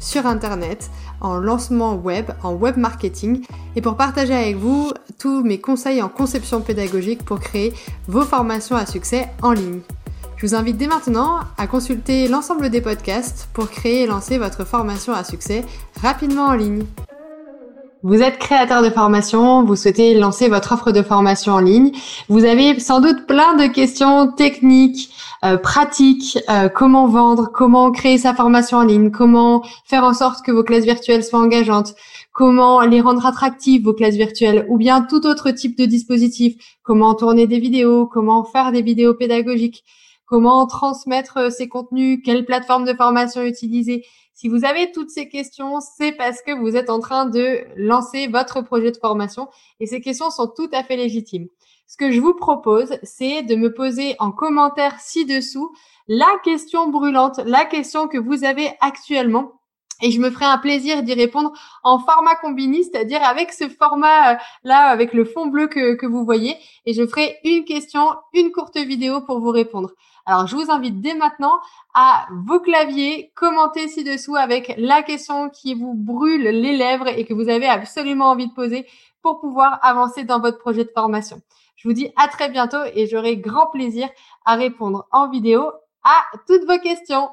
sur Internet, en lancement web, en web marketing et pour partager avec vous tous mes conseils en conception pédagogique pour créer vos formations à succès en ligne. Je vous invite dès maintenant à consulter l'ensemble des podcasts pour créer et lancer votre formation à succès rapidement en ligne. Vous êtes créateur de formation, vous souhaitez lancer votre offre de formation en ligne. Vous avez sans doute plein de questions techniques, euh, pratiques, euh, comment vendre, comment créer sa formation en ligne, comment faire en sorte que vos classes virtuelles soient engageantes, comment les rendre attractives, vos classes virtuelles, ou bien tout autre type de dispositif, comment tourner des vidéos, comment faire des vidéos pédagogiques, comment transmettre ces contenus, quelle plateforme de formation utiliser? Si vous avez toutes ces questions, c'est parce que vous êtes en train de lancer votre projet de formation et ces questions sont tout à fait légitimes. Ce que je vous propose, c'est de me poser en commentaire ci-dessous la question brûlante, la question que vous avez actuellement et je me ferai un plaisir d'y répondre en format combini, c'est-à-dire avec ce format euh, là, avec le fond bleu que, que vous voyez. Et je ferai une question, une courte vidéo pour vous répondre. Alors, je vous invite dès maintenant à vos claviers, commenter ci-dessous avec la question qui vous brûle les lèvres et que vous avez absolument envie de poser pour pouvoir avancer dans votre projet de formation. Je vous dis à très bientôt et j'aurai grand plaisir à répondre en vidéo à toutes vos questions.